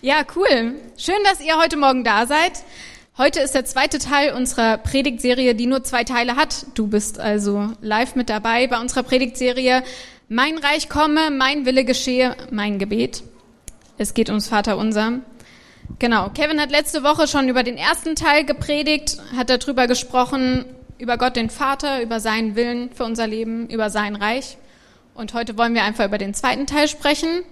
Ja, cool. Schön, dass ihr heute Morgen da seid. Heute ist der zweite Teil unserer Predigtserie, die nur zwei Teile hat. Du bist also live mit dabei bei unserer Predigtserie Mein Reich komme, mein Wille geschehe, mein Gebet. Es geht ums Vater unser. Genau. Kevin hat letzte Woche schon über den ersten Teil gepredigt, hat darüber gesprochen, über Gott den Vater, über seinen Willen für unser Leben, über sein Reich. Und heute wollen wir einfach über den zweiten Teil sprechen.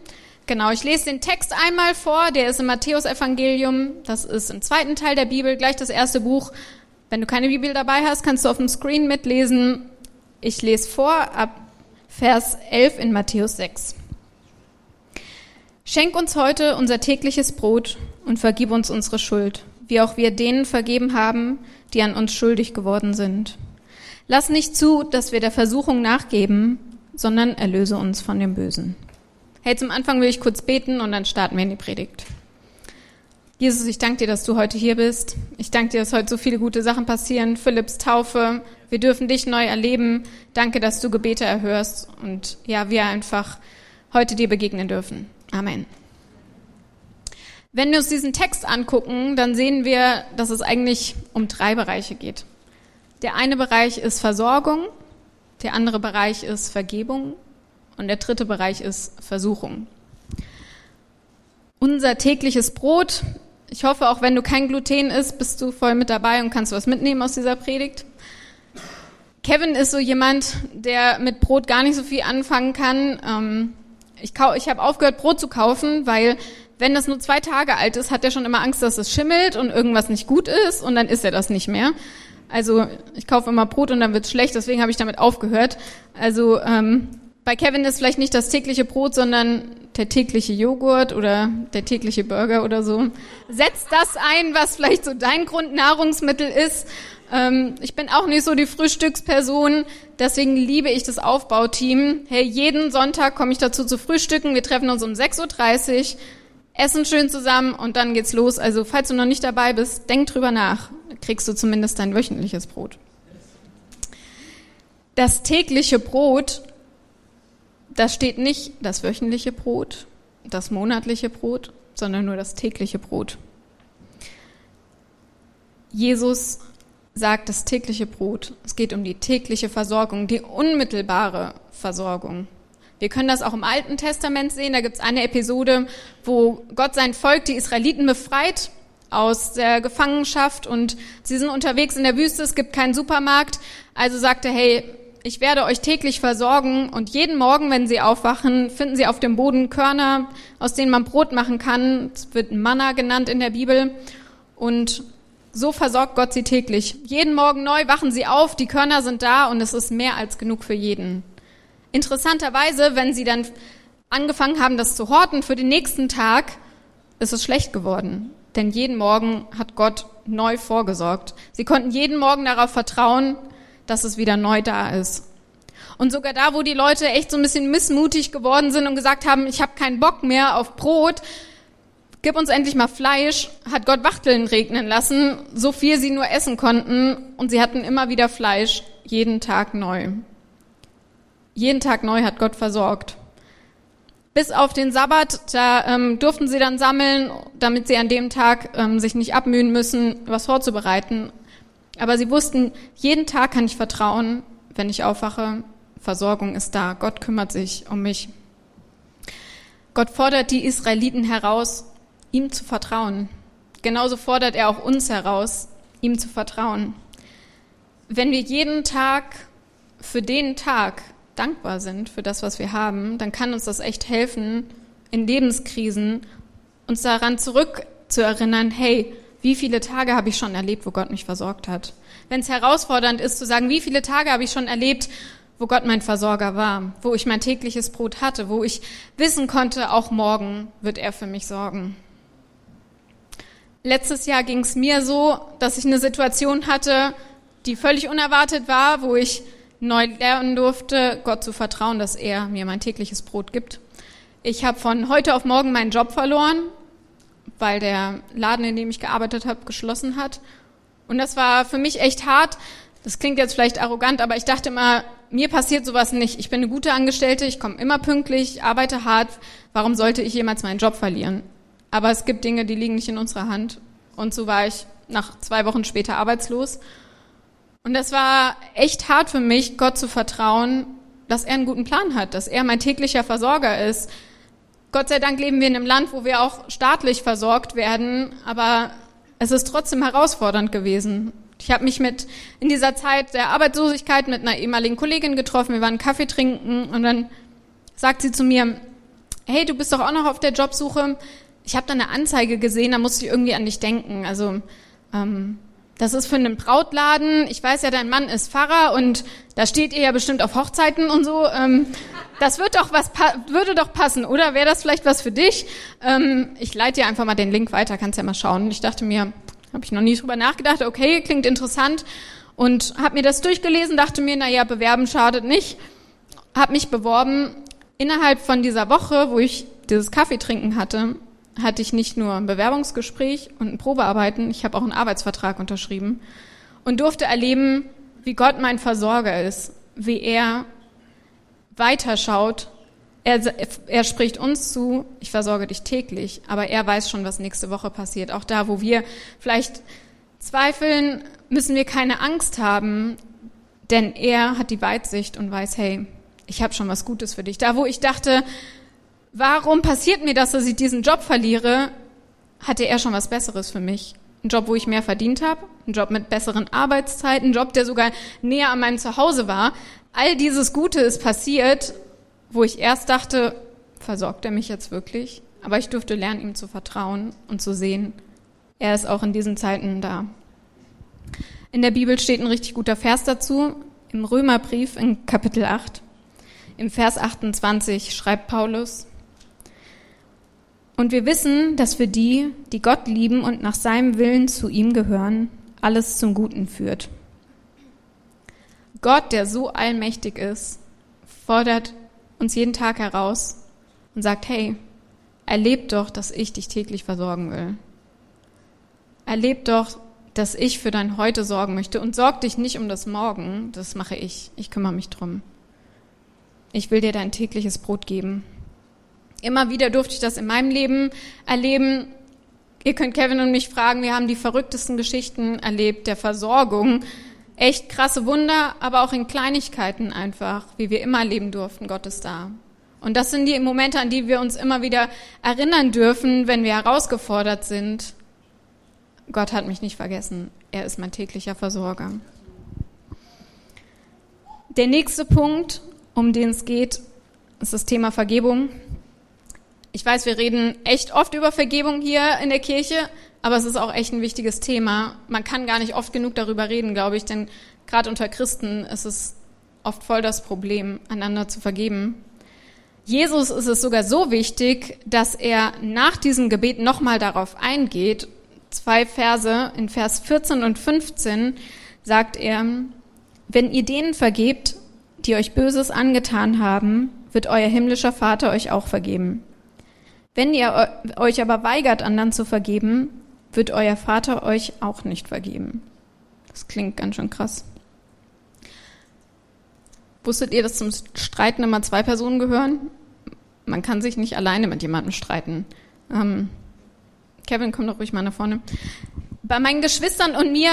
Genau, ich lese den Text einmal vor, der ist im Matthäusevangelium, das ist im zweiten Teil der Bibel, gleich das erste Buch. Wenn du keine Bibel dabei hast, kannst du auf dem Screen mitlesen. Ich lese vor ab Vers 11 in Matthäus 6. Schenk uns heute unser tägliches Brot und vergib uns unsere Schuld, wie auch wir denen vergeben haben, die an uns schuldig geworden sind. Lass nicht zu, dass wir der Versuchung nachgeben, sondern erlöse uns von dem Bösen. Hey, zum Anfang will ich kurz beten und dann starten wir in die Predigt. Jesus, ich danke dir, dass du heute hier bist. Ich danke dir, dass heute so viele gute Sachen passieren. Philipps Taufe, wir dürfen dich neu erleben. Danke, dass du Gebete erhörst und ja, wir einfach heute dir begegnen dürfen. Amen. Wenn wir uns diesen Text angucken, dann sehen wir, dass es eigentlich um drei Bereiche geht. Der eine Bereich ist Versorgung, der andere Bereich ist Vergebung und der dritte Bereich ist Versuchung. Unser tägliches Brot. Ich hoffe, auch wenn du kein Gluten isst, bist du voll mit dabei und kannst was mitnehmen aus dieser Predigt. Kevin ist so jemand, der mit Brot gar nicht so viel anfangen kann. Ähm, ich, ich habe aufgehört, Brot zu kaufen, weil wenn das nur zwei Tage alt ist, hat er schon immer Angst, dass es schimmelt und irgendwas nicht gut ist und dann isst er das nicht mehr. Also ich kaufe immer Brot und dann wird's schlecht, deswegen habe ich damit aufgehört. Also ähm, bei Kevin ist vielleicht nicht das tägliche Brot, sondern der tägliche Joghurt oder der tägliche Burger oder so. Setz das ein, was vielleicht so dein Grundnahrungsmittel ist. Ähm, ich bin auch nicht so die Frühstücksperson, deswegen liebe ich das Aufbauteam. Hey, jeden Sonntag komme ich dazu zu frühstücken. Wir treffen uns um 6.30 Uhr, essen schön zusammen und dann geht's los. Also falls du noch nicht dabei bist, denk drüber nach. Kriegst du zumindest dein wöchentliches Brot. Das tägliche Brot da steht nicht das wöchentliche Brot, das monatliche Brot, sondern nur das tägliche Brot. Jesus sagt das tägliche Brot. Es geht um die tägliche Versorgung, die unmittelbare Versorgung. Wir können das auch im Alten Testament sehen. Da gibt es eine Episode, wo Gott sein Volk, die Israeliten, befreit aus der Gefangenschaft und sie sind unterwegs in der Wüste. Es gibt keinen Supermarkt. Also sagt er, hey, ich werde euch täglich versorgen und jeden Morgen, wenn sie aufwachen, finden sie auf dem Boden Körner, aus denen man Brot machen kann. Es wird Manna genannt in der Bibel. Und so versorgt Gott sie täglich. Jeden Morgen neu wachen sie auf, die Körner sind da und es ist mehr als genug für jeden. Interessanterweise, wenn sie dann angefangen haben, das zu horten für den nächsten Tag, ist es schlecht geworden. Denn jeden Morgen hat Gott neu vorgesorgt. Sie konnten jeden Morgen darauf vertrauen, dass es wieder neu da ist. Und sogar da, wo die Leute echt so ein bisschen missmutig geworden sind und gesagt haben, ich habe keinen Bock mehr auf Brot, gib uns endlich mal Fleisch, hat Gott Wachteln regnen lassen, so viel sie nur essen konnten und sie hatten immer wieder Fleisch, jeden Tag neu. Jeden Tag neu hat Gott versorgt. Bis auf den Sabbat, da ähm, durften sie dann sammeln, damit sie an dem Tag ähm, sich nicht abmühen müssen, was vorzubereiten. Aber sie wussten, jeden Tag kann ich vertrauen, wenn ich aufwache, Versorgung ist da, Gott kümmert sich um mich. Gott fordert die Israeliten heraus, ihm zu vertrauen. Genauso fordert er auch uns heraus, ihm zu vertrauen. Wenn wir jeden Tag für den Tag dankbar sind für das, was wir haben, dann kann uns das echt helfen, in Lebenskrisen uns daran zurückzuerinnern, hey, wie viele Tage habe ich schon erlebt, wo Gott mich versorgt hat? Wenn es herausfordernd ist zu sagen, wie viele Tage habe ich schon erlebt, wo Gott mein Versorger war, wo ich mein tägliches Brot hatte, wo ich wissen konnte, auch morgen wird er für mich sorgen. Letztes Jahr ging es mir so, dass ich eine Situation hatte, die völlig unerwartet war, wo ich neu lernen durfte, Gott zu vertrauen, dass er mir mein tägliches Brot gibt. Ich habe von heute auf morgen meinen Job verloren weil der Laden, in dem ich gearbeitet habe, geschlossen hat. Und das war für mich echt hart. Das klingt jetzt vielleicht arrogant, aber ich dachte immer, mir passiert sowas nicht. Ich bin eine gute Angestellte, ich komme immer pünktlich, arbeite hart. Warum sollte ich jemals meinen Job verlieren? Aber es gibt Dinge, die liegen nicht in unserer Hand. Und so war ich nach zwei Wochen später arbeitslos. Und das war echt hart für mich, Gott zu vertrauen, dass er einen guten Plan hat, dass er mein täglicher Versorger ist. Gott sei Dank leben wir in einem Land, wo wir auch staatlich versorgt werden, aber es ist trotzdem herausfordernd gewesen. Ich habe mich mit in dieser Zeit der Arbeitslosigkeit mit einer ehemaligen Kollegin getroffen. Wir waren Kaffee trinken und dann sagt sie zu mir: Hey, du bist doch auch noch auf der Jobsuche. Ich habe da eine Anzeige gesehen, da musste ich irgendwie an dich denken. Also ähm, das ist für einen Brautladen. Ich weiß ja, dein Mann ist Pfarrer und da steht ihr ja bestimmt auf Hochzeiten und so. Ähm, das wird doch was würde doch passen, oder? Wäre das vielleicht was für dich? Ähm, ich leite dir einfach mal den Link weiter, kannst ja mal schauen. Ich dachte mir, habe ich noch nie drüber nachgedacht. Okay, klingt interessant. Und habe mir das durchgelesen, dachte mir, na ja, bewerben schadet nicht. Habe mich beworben. Innerhalb von dieser Woche, wo ich dieses Kaffee trinken hatte, hatte ich nicht nur ein Bewerbungsgespräch und ein Probearbeiten, ich habe auch einen Arbeitsvertrag unterschrieben und durfte erleben, wie Gott mein Versorger ist, wie er weiterschaut. Er, er spricht uns zu, ich versorge dich täglich, aber er weiß schon, was nächste Woche passiert. Auch da, wo wir vielleicht zweifeln, müssen wir keine Angst haben, denn er hat die Weitsicht und weiß, hey, ich habe schon was Gutes für dich. Da, wo ich dachte, warum passiert mir das, dass ich diesen Job verliere, hatte er schon was Besseres für mich. Ein Job, wo ich mehr verdient habe, ein Job mit besseren Arbeitszeiten, ein Job, der sogar näher an meinem Zuhause war. All dieses Gute ist passiert wo ich erst dachte, versorgt er mich jetzt wirklich? Aber ich durfte lernen, ihm zu vertrauen und zu sehen, er ist auch in diesen Zeiten da. In der Bibel steht ein richtig guter Vers dazu, im Römerbrief in Kapitel 8. Im Vers 28 schreibt Paulus, und wir wissen, dass für die, die Gott lieben und nach seinem Willen zu ihm gehören, alles zum Guten führt. Gott, der so allmächtig ist, fordert uns jeden Tag heraus und sagt, hey, erleb doch, dass ich dich täglich versorgen will. Erleb doch, dass ich für dein Heute sorgen möchte und sorg dich nicht um das Morgen, das mache ich. Ich kümmere mich drum. Ich will dir dein tägliches Brot geben. Immer wieder durfte ich das in meinem Leben erleben. Ihr könnt Kevin und mich fragen, wir haben die verrücktesten Geschichten erlebt der Versorgung echt krasse Wunder, aber auch in Kleinigkeiten einfach, wie wir immer leben durften, Gott ist da. Und das sind die Momente, an die wir uns immer wieder erinnern dürfen, wenn wir herausgefordert sind. Gott hat mich nicht vergessen. Er ist mein täglicher Versorger. Der nächste Punkt, um den es geht, ist das Thema Vergebung. Ich weiß, wir reden echt oft über Vergebung hier in der Kirche, aber es ist auch echt ein wichtiges Thema. Man kann gar nicht oft genug darüber reden, glaube ich, denn gerade unter Christen ist es oft voll das Problem, einander zu vergeben. Jesus ist es sogar so wichtig, dass er nach diesem Gebet nochmal darauf eingeht. Zwei Verse, in Vers 14 und 15 sagt er, wenn ihr denen vergebt, die euch Böses angetan haben, wird euer himmlischer Vater euch auch vergeben. Wenn ihr euch aber weigert, anderen zu vergeben, wird euer Vater euch auch nicht vergeben. Das klingt ganz schön krass. Wusstet ihr, dass zum Streiten immer zwei Personen gehören? Man kann sich nicht alleine mit jemandem streiten. Ähm, Kevin, komm doch ruhig mal nach vorne. Bei meinen Geschwistern und mir,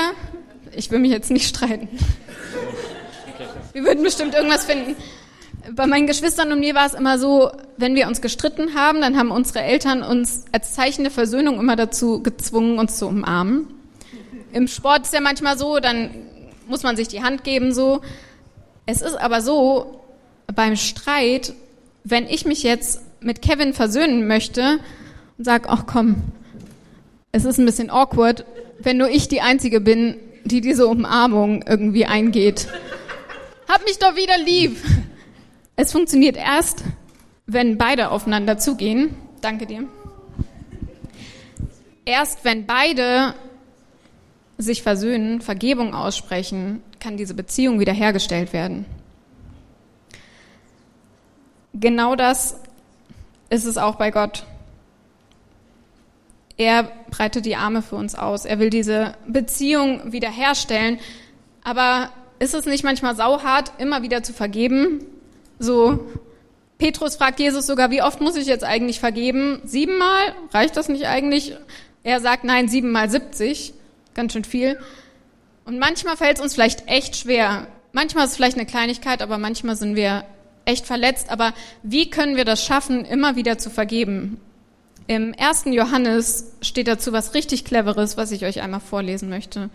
ich will mich jetzt nicht streiten. Wir würden bestimmt irgendwas finden. Bei meinen Geschwistern und mir war es immer so, wenn wir uns gestritten haben, dann haben unsere Eltern uns als Zeichen der Versöhnung immer dazu gezwungen, uns zu umarmen. Im Sport ist ja manchmal so, dann muss man sich die Hand geben, so. Es ist aber so, beim Streit, wenn ich mich jetzt mit Kevin versöhnen möchte und sag, ach komm, es ist ein bisschen awkward, wenn nur ich die Einzige bin, die diese Umarmung irgendwie eingeht. Hab mich doch wieder lieb. Es funktioniert erst, wenn beide aufeinander zugehen. Danke dir. Erst wenn beide sich versöhnen, Vergebung aussprechen, kann diese Beziehung wiederhergestellt werden. Genau das ist es auch bei Gott. Er breitet die Arme für uns aus. Er will diese Beziehung wiederherstellen. Aber ist es nicht manchmal sauhart, immer wieder zu vergeben? So Petrus fragt Jesus sogar, wie oft muss ich jetzt eigentlich vergeben? Siebenmal? Reicht das nicht eigentlich? Er sagt, nein, siebenmal siebzig. Ganz schön viel. Und manchmal fällt es uns vielleicht echt schwer. Manchmal ist es vielleicht eine Kleinigkeit, aber manchmal sind wir echt verletzt. Aber wie können wir das schaffen, immer wieder zu vergeben? Im ersten Johannes steht dazu was richtig Cleveres, was ich euch einmal vorlesen möchte.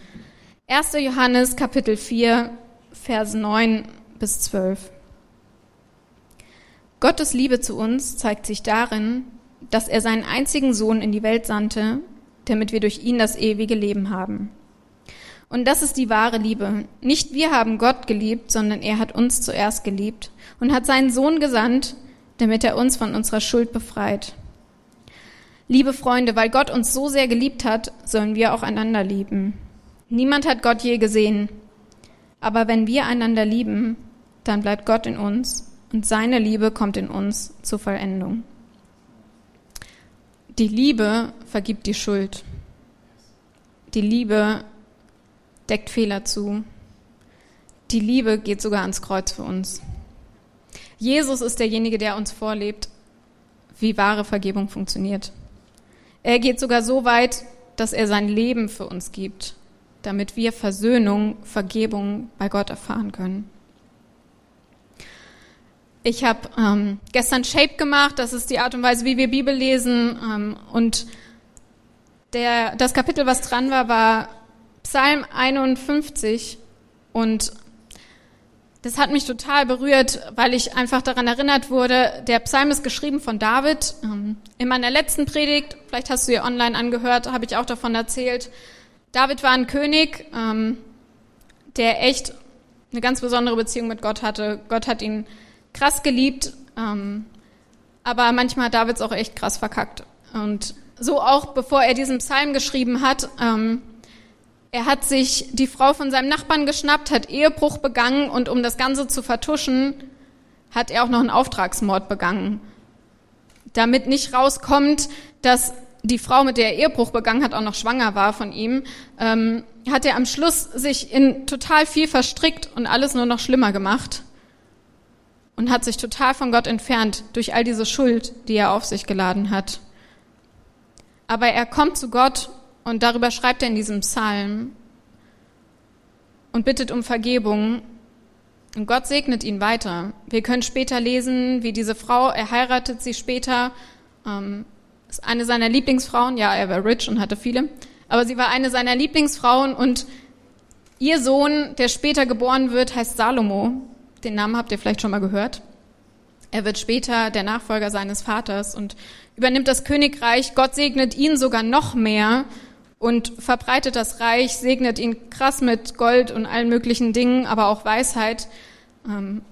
1. Johannes Kapitel 4, Vers 9 bis 12. Gottes Liebe zu uns zeigt sich darin, dass er seinen einzigen Sohn in die Welt sandte, damit wir durch ihn das ewige Leben haben. Und das ist die wahre Liebe. Nicht wir haben Gott geliebt, sondern er hat uns zuerst geliebt und hat seinen Sohn gesandt, damit er uns von unserer Schuld befreit. Liebe Freunde, weil Gott uns so sehr geliebt hat, sollen wir auch einander lieben. Niemand hat Gott je gesehen. Aber wenn wir einander lieben, dann bleibt Gott in uns und seine Liebe kommt in uns zur Vollendung. Die Liebe vergibt die Schuld. Die Liebe deckt Fehler zu. Die Liebe geht sogar ans Kreuz für uns. Jesus ist derjenige, der uns vorlebt, wie wahre Vergebung funktioniert. Er geht sogar so weit, dass er sein Leben für uns gibt, damit wir Versöhnung, Vergebung bei Gott erfahren können. Ich habe ähm, gestern Shape gemacht, das ist die Art und Weise, wie wir Bibel lesen. Ähm, und der, das Kapitel, was dran war, war Psalm 51 und das hat mich total berührt, weil ich einfach daran erinnert wurde, der Psalm ist geschrieben von David. Ähm, in meiner letzten Predigt, vielleicht hast du ihr online angehört, habe ich auch davon erzählt. David war ein König, ähm, der echt eine ganz besondere Beziehung mit Gott hatte. Gott hat ihn krass geliebt, ähm, aber manchmal David es auch echt krass verkackt. Und so auch, bevor er diesen Psalm geschrieben hat, er hat sich die Frau von seinem Nachbarn geschnappt, hat Ehebruch begangen und um das Ganze zu vertuschen, hat er auch noch einen Auftragsmord begangen. Damit nicht rauskommt, dass die Frau, mit der er Ehebruch begangen hat, auch noch schwanger war von ihm, ähm, hat er am Schluss sich in total viel verstrickt und alles nur noch schlimmer gemacht und hat sich total von Gott entfernt durch all diese Schuld, die er auf sich geladen hat. Aber er kommt zu Gott und darüber schreibt er in diesem Psalm und bittet um Vergebung. Und Gott segnet ihn weiter. Wir können später lesen, wie diese Frau, er heiratet sie später, ähm, ist eine seiner Lieblingsfrauen. Ja, er war rich und hatte viele, aber sie war eine seiner Lieblingsfrauen und ihr Sohn, der später geboren wird, heißt Salomo. Den Namen habt ihr vielleicht schon mal gehört. Er wird später der Nachfolger seines Vaters und übernimmt das Königreich. Gott segnet ihn sogar noch mehr und verbreitet das Reich, segnet ihn krass mit Gold und allen möglichen Dingen, aber auch Weisheit. Ähm,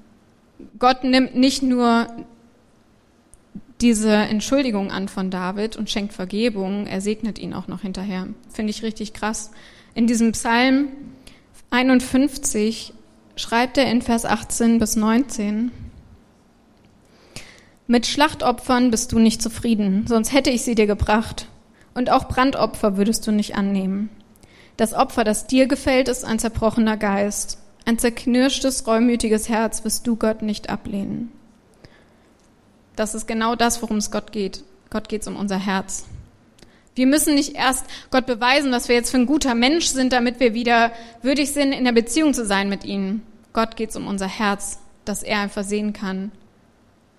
Gott nimmt nicht nur diese Entschuldigung an von David und schenkt Vergebung, er segnet ihn auch noch hinterher. Finde ich richtig krass. In diesem Psalm 51 schreibt er in Vers 18 bis 19, Mit Schlachtopfern bist du nicht zufrieden, sonst hätte ich sie dir gebracht und auch Brandopfer würdest du nicht annehmen. Das Opfer, das dir gefällt, ist ein zerbrochener Geist. Ein zerknirschtes, reumütiges Herz wirst du Gott nicht ablehnen. Das ist genau das, worum es Gott geht. Gott geht es um unser Herz. Wir müssen nicht erst Gott beweisen, was wir jetzt für ein guter Mensch sind, damit wir wieder würdig sind, in der Beziehung zu sein mit ihm. Gott geht es um unser Herz, dass er einfach sehen kann,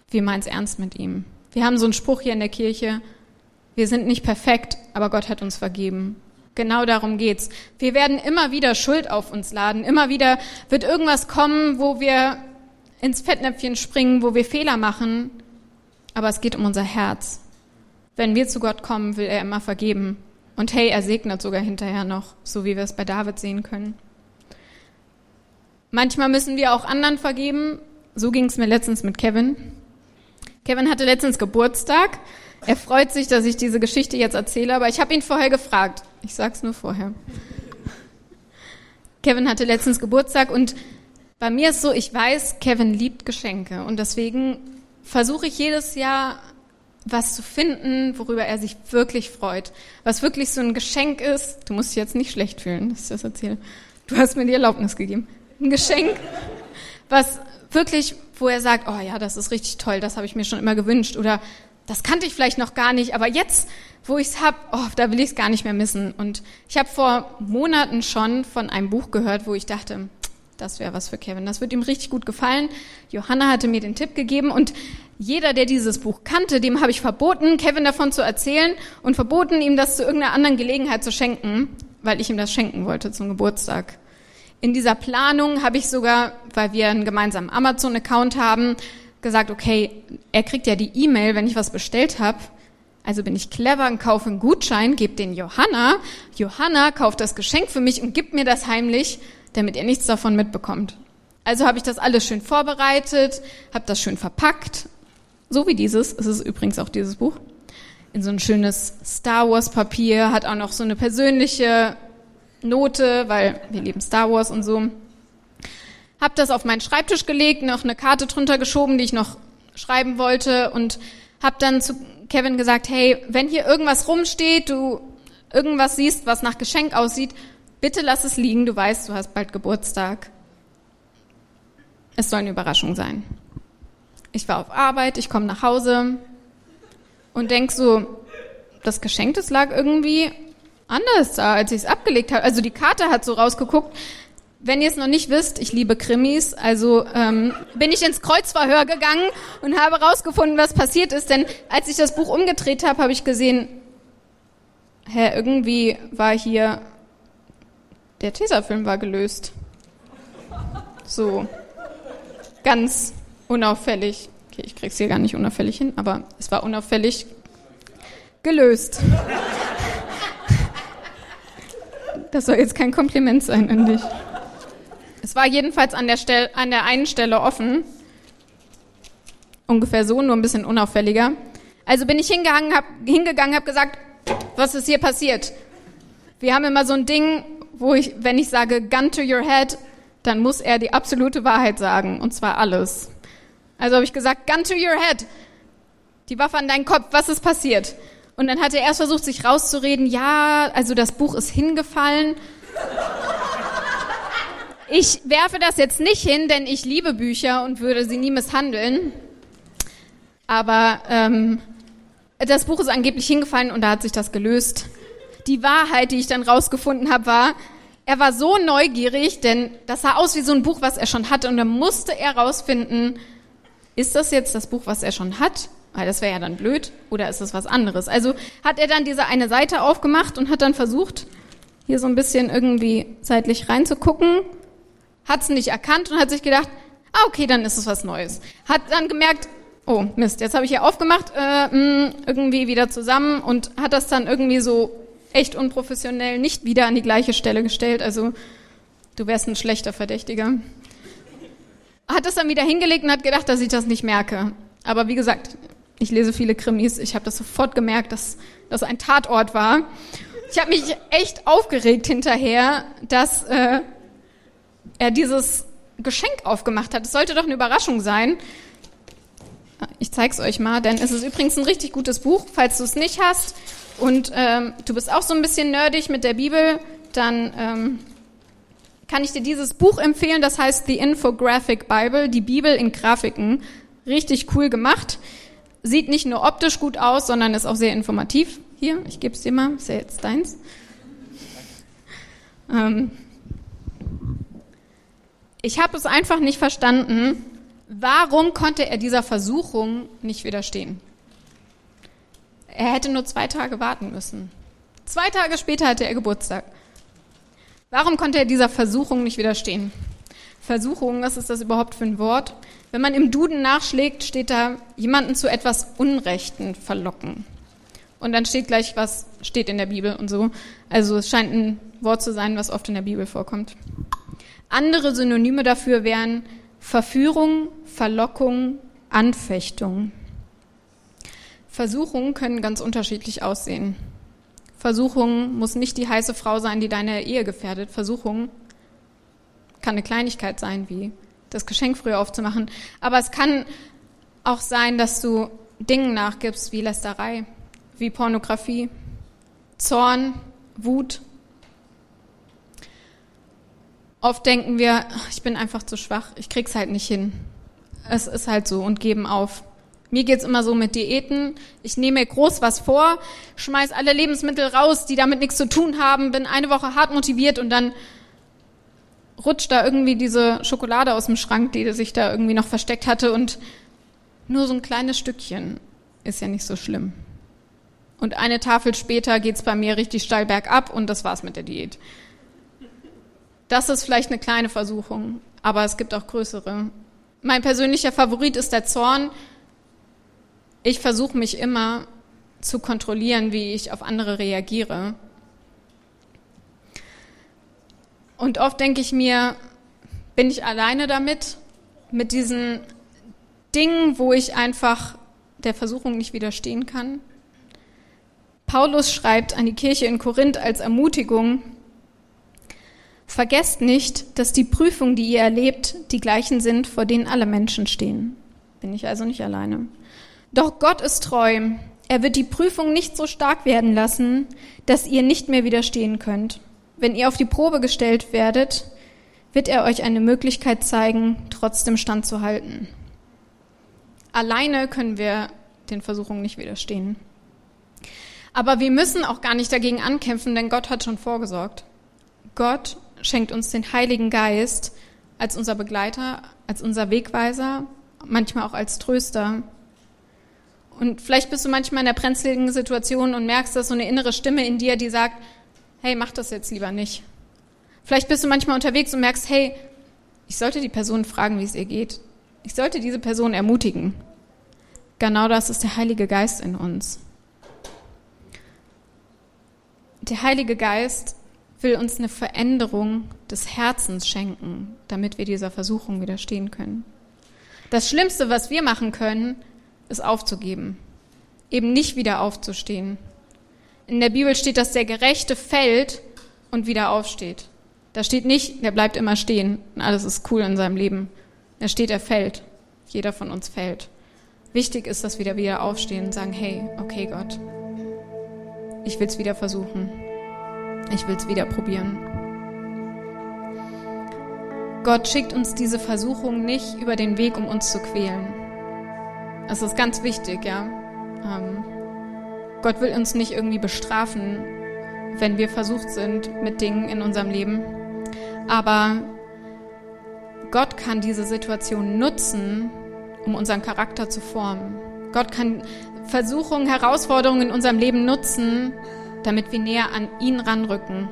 wir meinen es ernst mit ihm. Wir haben so einen Spruch hier in der Kirche, wir sind nicht perfekt, aber Gott hat uns vergeben. Genau darum geht's. Wir werden immer wieder Schuld auf uns laden. Immer wieder wird irgendwas kommen, wo wir ins Fettnäpfchen springen, wo wir Fehler machen. Aber es geht um unser Herz. Wenn wir zu Gott kommen, will er immer vergeben. Und hey, er segnet sogar hinterher noch, so wie wir es bei David sehen können. Manchmal müssen wir auch anderen vergeben. So ging es mir letztens mit Kevin. Kevin hatte letztens Geburtstag er freut sich, dass ich diese Geschichte jetzt erzähle, aber ich habe ihn vorher gefragt. Ich sag's nur vorher. Kevin hatte letztens Geburtstag und bei mir ist so, ich weiß, Kevin liebt Geschenke und deswegen versuche ich jedes Jahr was zu finden, worüber er sich wirklich freut. Was wirklich so ein Geschenk ist. Du musst dich jetzt nicht schlecht fühlen, dass ich das erzähle. Du hast mir die Erlaubnis gegeben. Ein Geschenk, was wirklich wo er sagt, oh ja, das ist richtig toll, das habe ich mir schon immer gewünscht oder das kannte ich vielleicht noch gar nicht, aber jetzt, wo ich es habe, oh, da will ich es gar nicht mehr missen. Und ich habe vor Monaten schon von einem Buch gehört, wo ich dachte, das wäre was für Kevin. Das wird ihm richtig gut gefallen. Johanna hatte mir den Tipp gegeben und jeder, der dieses Buch kannte, dem habe ich verboten, Kevin davon zu erzählen und verboten, ihm das zu irgendeiner anderen Gelegenheit zu schenken, weil ich ihm das schenken wollte zum Geburtstag. In dieser Planung habe ich sogar, weil wir einen gemeinsamen Amazon-Account haben, gesagt, okay, er kriegt ja die E-Mail, wenn ich was bestellt habe. Also bin ich clever und kaufe einen Gutschein, gebe den Johanna. Johanna kauft das Geschenk für mich und gibt mir das heimlich, damit er nichts davon mitbekommt. Also habe ich das alles schön vorbereitet, habe das schön verpackt so wie dieses, es ist übrigens auch dieses Buch, in so ein schönes Star Wars Papier, hat auch noch so eine persönliche Note, weil wir lieben Star Wars und so. Hab das auf meinen Schreibtisch gelegt, noch eine Karte drunter geschoben, die ich noch schreiben wollte und hab dann zu Kevin gesagt, hey, wenn hier irgendwas rumsteht, du irgendwas siehst, was nach Geschenk aussieht, bitte lass es liegen, du weißt, du hast bald Geburtstag. Es soll eine Überraschung sein. Ich war auf Arbeit, ich komme nach Hause und denk so, das Geschenk, das lag irgendwie anders da, als ich es abgelegt habe. Also die Karte hat so rausgeguckt. Wenn ihr es noch nicht wisst, ich liebe Krimis, also ähm, bin ich ins Kreuzverhör gegangen und habe rausgefunden, was passiert ist. Denn als ich das Buch umgedreht habe, habe ich gesehen, hä, irgendwie war hier, der Tesafilm war gelöst. So, ganz unauffällig. Okay, ich krieg's hier gar nicht unauffällig hin, aber es war unauffällig gelöst. Das soll jetzt kein Kompliment sein an dich. Es war jedenfalls an der, Stelle, an der einen Stelle offen. Ungefähr so, nur ein bisschen unauffälliger. Also bin ich hingegangen, hab, habe gesagt, was ist hier passiert? Wir haben immer so ein Ding, wo ich, wenn ich sage Gun to your head, dann muss er die absolute Wahrheit sagen, und zwar alles. Also habe ich gesagt, gun to your head. Die Waffe an deinen Kopf, was ist passiert? Und dann hat er erst versucht, sich rauszureden, ja, also das Buch ist hingefallen. Ich werfe das jetzt nicht hin, denn ich liebe Bücher und würde sie nie misshandeln. Aber ähm, das Buch ist angeblich hingefallen und da hat sich das gelöst. Die Wahrheit, die ich dann rausgefunden habe, war, er war so neugierig, denn das sah aus wie so ein Buch, was er schon hatte und da musste er rausfinden, ist das jetzt das Buch, was er schon hat? Weil das wäre ja dann blöd. Oder ist das was anderes? Also hat er dann diese eine Seite aufgemacht und hat dann versucht, hier so ein bisschen irgendwie seitlich reinzugucken, hat es nicht erkannt und hat sich gedacht, ah, okay, dann ist es was Neues. Hat dann gemerkt, oh Mist, jetzt habe ich hier aufgemacht, äh, mh, hm, irgendwie wieder zusammen und hat das dann irgendwie so echt unprofessionell nicht wieder an die gleiche Stelle gestellt. Also du wärst ein schlechter Verdächtiger hat es dann wieder hingelegt und hat gedacht, dass ich das nicht merke. Aber wie gesagt, ich lese viele Krimis. Ich habe das sofort gemerkt, dass das ein Tatort war. Ich habe mich echt aufgeregt hinterher, dass äh, er dieses Geschenk aufgemacht hat. Es sollte doch eine Überraschung sein. Ich zeig's euch mal, denn es ist übrigens ein richtig gutes Buch, falls du es nicht hast und ähm, du bist auch so ein bisschen nerdig mit der Bibel, dann ähm, kann ich dir dieses Buch empfehlen, das heißt The Infographic Bible, die Bibel in Grafiken. Richtig cool gemacht. Sieht nicht nur optisch gut aus, sondern ist auch sehr informativ. Hier, ich gebe es dir mal, ist ja jetzt deins. Ähm ich habe es einfach nicht verstanden, warum konnte er dieser Versuchung nicht widerstehen. Er hätte nur zwei Tage warten müssen. Zwei Tage später hatte er Geburtstag. Warum konnte er dieser Versuchung nicht widerstehen? Versuchung, was ist das überhaupt für ein Wort? Wenn man im Duden nachschlägt, steht da jemanden zu etwas Unrechten verlocken. Und dann steht gleich, was steht in der Bibel und so. Also es scheint ein Wort zu sein, was oft in der Bibel vorkommt. Andere Synonyme dafür wären Verführung, Verlockung, Anfechtung. Versuchungen können ganz unterschiedlich aussehen. Versuchung muss nicht die heiße Frau sein, die deine Ehe gefährdet. Versuchung kann eine Kleinigkeit sein, wie das Geschenk früher aufzumachen. Aber es kann auch sein, dass du Dingen nachgibst wie Lästerei, wie Pornografie, Zorn, Wut. Oft denken wir, ich bin einfach zu schwach, ich krieg's halt nicht hin. es ist halt so und geben auf. Mir geht's immer so mit Diäten. Ich nehme groß was vor, schmeiß alle Lebensmittel raus, die damit nichts zu tun haben, bin eine Woche hart motiviert und dann rutscht da irgendwie diese Schokolade aus dem Schrank, die sich da irgendwie noch versteckt hatte und nur so ein kleines Stückchen ist ja nicht so schlimm. Und eine Tafel später geht's bei mir richtig steil bergab und das war's mit der Diät. Das ist vielleicht eine kleine Versuchung, aber es gibt auch größere. Mein persönlicher Favorit ist der Zorn. Ich versuche mich immer zu kontrollieren, wie ich auf andere reagiere. Und oft denke ich mir, bin ich alleine damit, mit diesen Dingen, wo ich einfach der Versuchung nicht widerstehen kann? Paulus schreibt an die Kirche in Korinth als Ermutigung, Vergesst nicht, dass die Prüfungen, die ihr erlebt, die gleichen sind, vor denen alle Menschen stehen. Bin ich also nicht alleine. Doch Gott ist treu. Er wird die Prüfung nicht so stark werden lassen, dass ihr nicht mehr widerstehen könnt. Wenn ihr auf die Probe gestellt werdet, wird er euch eine Möglichkeit zeigen, trotzdem standzuhalten. Alleine können wir den Versuchungen nicht widerstehen. Aber wir müssen auch gar nicht dagegen ankämpfen, denn Gott hat schon vorgesorgt. Gott schenkt uns den Heiligen Geist als unser Begleiter, als unser Wegweiser, manchmal auch als Tröster. Und vielleicht bist du manchmal in der brenzligen Situation und merkst, dass so eine innere Stimme in dir, die sagt, hey, mach das jetzt lieber nicht. Vielleicht bist du manchmal unterwegs und merkst, hey, ich sollte die Person fragen, wie es ihr geht. Ich sollte diese Person ermutigen. Genau das ist der Heilige Geist in uns. Der Heilige Geist will uns eine Veränderung des Herzens schenken, damit wir dieser Versuchung widerstehen können. Das Schlimmste, was wir machen können, ist aufzugeben, eben nicht wieder aufzustehen. In der Bibel steht, dass der Gerechte fällt und wieder aufsteht. Da steht nicht, der bleibt immer stehen und alles ist cool in seinem Leben. Da steht, er fällt. Jeder von uns fällt. Wichtig ist, dass wir wieder aufstehen und sagen, hey, okay Gott, ich will es wieder versuchen. Ich will es wieder probieren. Gott schickt uns diese Versuchung nicht über den Weg, um uns zu quälen. Das ist ganz wichtig, ja. Ähm, Gott will uns nicht irgendwie bestrafen, wenn wir versucht sind mit Dingen in unserem Leben. Aber Gott kann diese Situation nutzen, um unseren Charakter zu formen. Gott kann Versuchungen, Herausforderungen in unserem Leben nutzen, damit wir näher an ihn ranrücken.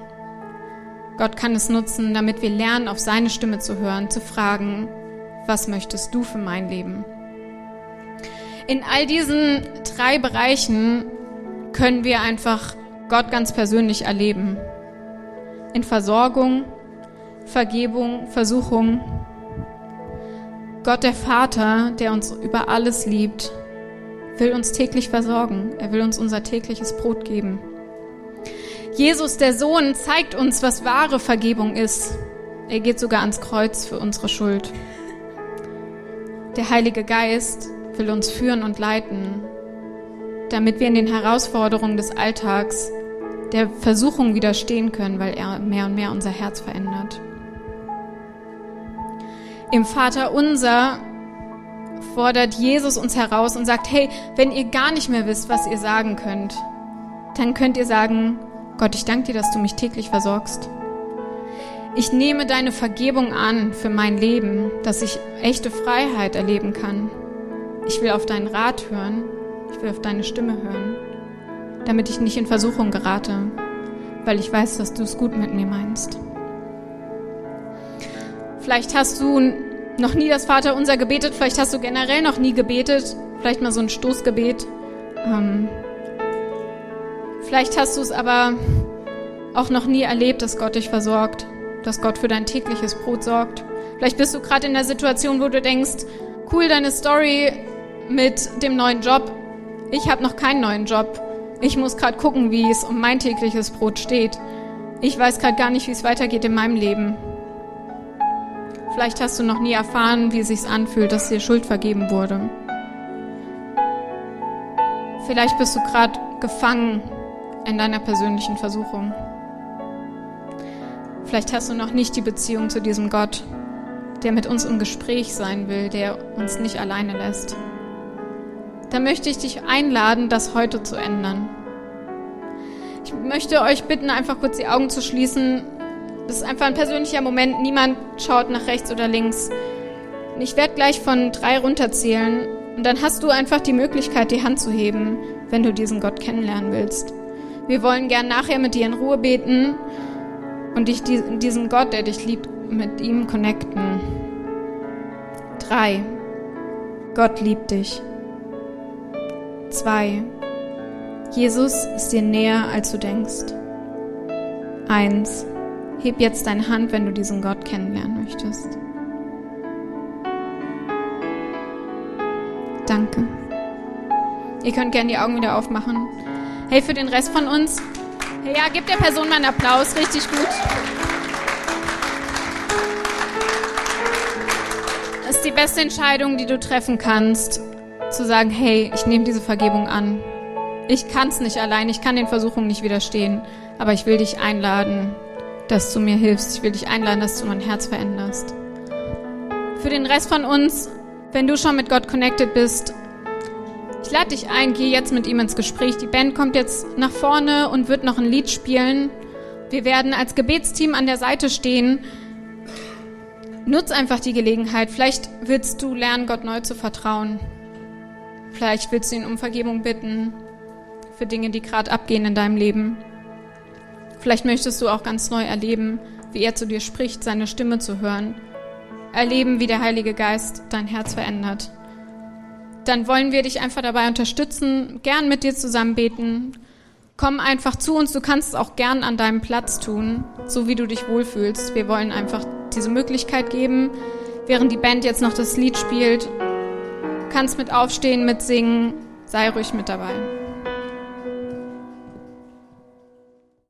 Gott kann es nutzen, damit wir lernen, auf seine Stimme zu hören, zu fragen, was möchtest du für mein Leben? In all diesen drei Bereichen können wir einfach Gott ganz persönlich erleben. In Versorgung, Vergebung, Versuchung. Gott der Vater, der uns über alles liebt, will uns täglich versorgen. Er will uns unser tägliches Brot geben. Jesus, der Sohn, zeigt uns, was wahre Vergebung ist. Er geht sogar ans Kreuz für unsere Schuld. Der Heilige Geist will uns führen und leiten, damit wir in den Herausforderungen des Alltags der Versuchung widerstehen können, weil er mehr und mehr unser Herz verändert. Im Vater unser fordert Jesus uns heraus und sagt, hey, wenn ihr gar nicht mehr wisst, was ihr sagen könnt, dann könnt ihr sagen, Gott, ich danke dir, dass du mich täglich versorgst. Ich nehme deine Vergebung an für mein Leben, dass ich echte Freiheit erleben kann. Ich will auf deinen Rat hören, ich will auf deine Stimme hören, damit ich nicht in Versuchung gerate, weil ich weiß, dass du es gut mit mir meinst. Vielleicht hast du noch nie das Vaterunser gebetet, vielleicht hast du generell noch nie gebetet, vielleicht mal so ein Stoßgebet. Ähm, Vielleicht hast du es aber auch noch nie erlebt, dass Gott dich versorgt, dass Gott für dein tägliches Brot sorgt. Vielleicht bist du gerade in der Situation, wo du denkst, cool deine Story mit dem neuen Job. Ich habe noch keinen neuen Job. Ich muss gerade gucken, wie es um mein tägliches Brot steht. Ich weiß gerade gar nicht, wie es weitergeht in meinem Leben. Vielleicht hast du noch nie erfahren, wie es sich anfühlt, dass dir Schuld vergeben wurde. Vielleicht bist du gerade gefangen in deiner persönlichen Versuchung. Vielleicht hast du noch nicht die Beziehung zu diesem Gott, der mit uns im Gespräch sein will, der uns nicht alleine lässt, dann möchte ich dich einladen, das heute zu ändern. Ich möchte euch bitten, einfach kurz die Augen zu schließen. Das ist einfach ein persönlicher Moment. Niemand schaut nach rechts oder links. Ich werde gleich von drei runterzählen und dann hast du einfach die Möglichkeit, die Hand zu heben, wenn du diesen Gott kennenlernen willst. Wir wollen gern nachher mit dir in Ruhe beten und dich diesen Gott, der dich liebt, mit ihm connecten. Drei. Gott liebt dich. Zwei. Jesus ist dir näher, als du denkst. Eins. Heb jetzt deine Hand, wenn du diesen Gott kennenlernen möchtest. Danke. Ihr könnt gerne die Augen wieder aufmachen. Hey, für den Rest von uns. Hey, ja, gib der Person mal einen Applaus. Richtig gut. Das ist die beste Entscheidung, die du treffen kannst. Zu sagen, hey, ich nehme diese Vergebung an. Ich kann es nicht allein, ich kann den Versuchungen nicht widerstehen, aber ich will dich einladen, dass du mir hilfst. Ich will dich einladen, dass du mein Herz veränderst. Für den Rest von uns, wenn du schon mit Gott connected bist, ich lade dich ein, geh jetzt mit ihm ins Gespräch. Die Band kommt jetzt nach vorne und wird noch ein Lied spielen. Wir werden als Gebetsteam an der Seite stehen. Nutz einfach die Gelegenheit. Vielleicht willst du lernen, Gott neu zu vertrauen. Vielleicht willst du ihn um Vergebung bitten für Dinge, die gerade abgehen in deinem Leben. Vielleicht möchtest du auch ganz neu erleben, wie er zu dir spricht, seine Stimme zu hören. Erleben, wie der Heilige Geist dein Herz verändert. Dann wollen wir dich einfach dabei unterstützen, gern mit dir zusammen beten. Komm einfach zu uns, du kannst es auch gern an deinem Platz tun, so wie du dich wohlfühlst. Wir wollen einfach diese Möglichkeit geben, während die Band jetzt noch das Lied spielt. Du kannst mit aufstehen, mit singen, sei ruhig mit dabei.